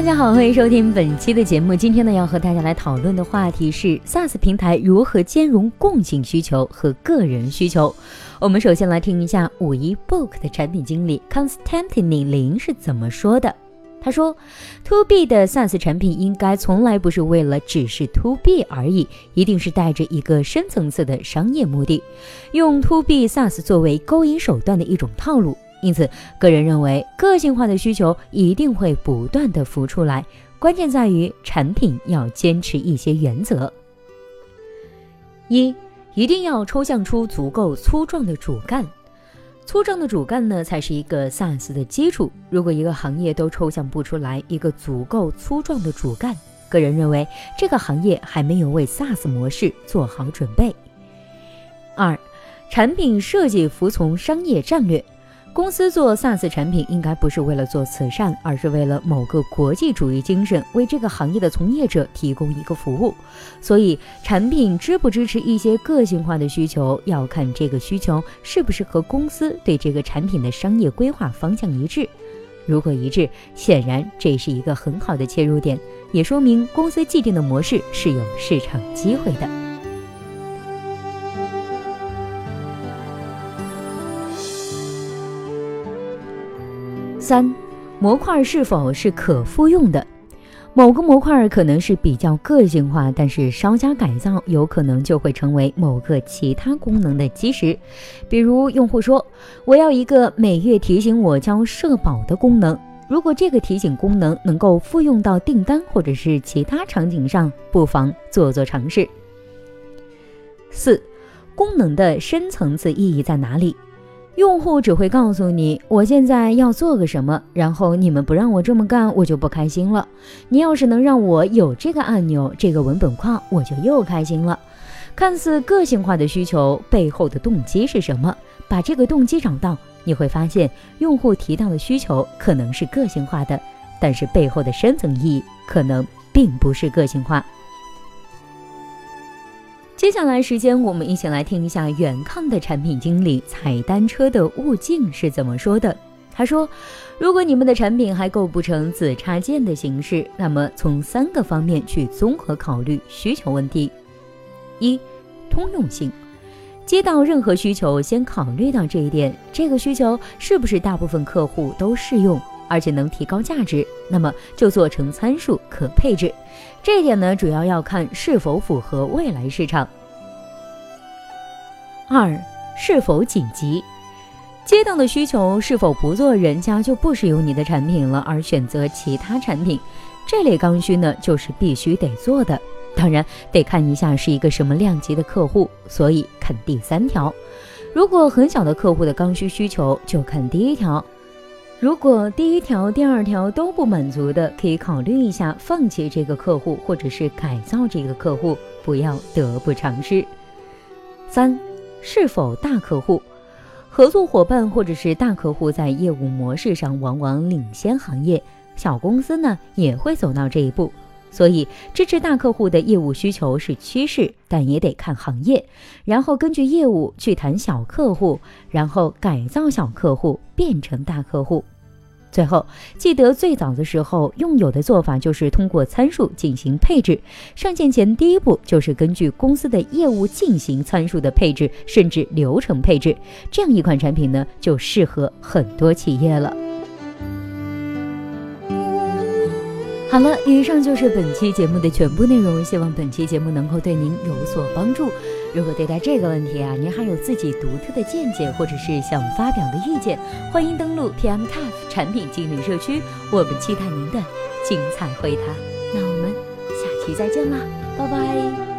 大家好，欢迎收听本期的节目。今天呢，要和大家来讨论的话题是 SaaS 平台如何兼容共性需求和个人需求。我们首先来听一下五一 Book 的产品经理 Constantine 林是怎么说的。他说，To B 的 SaaS 产品应该从来不是为了只是 To B 而已，一定是带着一个深层次的商业目的，用 To B SaaS 作为勾引手段的一种套路。因此，个人认为个性化的需求一定会不断的浮出来，关键在于产品要坚持一些原则。一，一定要抽象出足够粗壮的主干，粗壮的主干呢，才是一个 SaaS 的基础。如果一个行业都抽象不出来一个足够粗壮的主干，个人认为这个行业还没有为 SaaS 模式做好准备。二，产品设计服从商业战略。公司做 SaaS 产品，应该不是为了做慈善，而是为了某个国际主义精神，为这个行业的从业者提供一个服务。所以，产品支不支持一些个性化的需求，要看这个需求是不是和公司对这个产品的商业规划方向一致。如果一致，显然这是一个很好的切入点，也说明公司既定的模式是有市场机会的。三，模块是否是可复用的？某个模块可能是比较个性化，但是稍加改造，有可能就会成为某个其他功能的基石。比如，用户说：“我要一个每月提醒我交社保的功能。”如果这个提醒功能能够复用到订单或者是其他场景上，不妨做做尝试。四，功能的深层次意义在哪里？用户只会告诉你我现在要做个什么，然后你们不让我这么干，我就不开心了。你要是能让我有这个按钮、这个文本框，我就又开心了。看似个性化的需求背后的动机是什么？把这个动机找到，你会发现用户提到的需求可能是个性化的，但是背后的深层意义可能并不是个性化。接下来时间，我们一起来听一下远抗的产品经理踩单车的悟净是怎么说的。他说：“如果你们的产品还构不成子插件的形式，那么从三个方面去综合考虑需求问题：一、通用性，接到任何需求先考虑到这一点，这个需求是不是大部分客户都适用？”而且能提高价值，那么就做成参数可配置。这一点呢，主要要看是否符合未来市场。二，是否紧急？接到的需求是否不做，人家就不使用你的产品了，而选择其他产品？这类刚需呢，就是必须得做的。当然，得看一下是一个什么量级的客户，所以看第三条。如果很小的客户的刚需需求，就看第一条。如果第一条、第二条都不满足的，可以考虑一下放弃这个客户，或者是改造这个客户，不要得不偿失。三，是否大客户、合作伙伴或者是大客户在业务模式上往往领先行业，小公司呢也会走到这一步，所以支持大客户的业务需求是趋势，但也得看行业，然后根据业务去谈小客户，然后改造小客户变成大客户。最后，记得最早的时候，用友的做法就是通过参数进行配置。上线前第一步就是根据公司的业务进行参数的配置，甚至流程配置。这样一款产品呢，就适合很多企业了。好了，以上就是本期节目的全部内容。希望本期节目能够对您有所帮助。如果对待这个问题啊，您还有自己独特的见解，或者是想发表的意见，欢迎登录 PM c a f 产品经理社区，我们期待您的精彩回答。那我们下期再见啦，拜拜。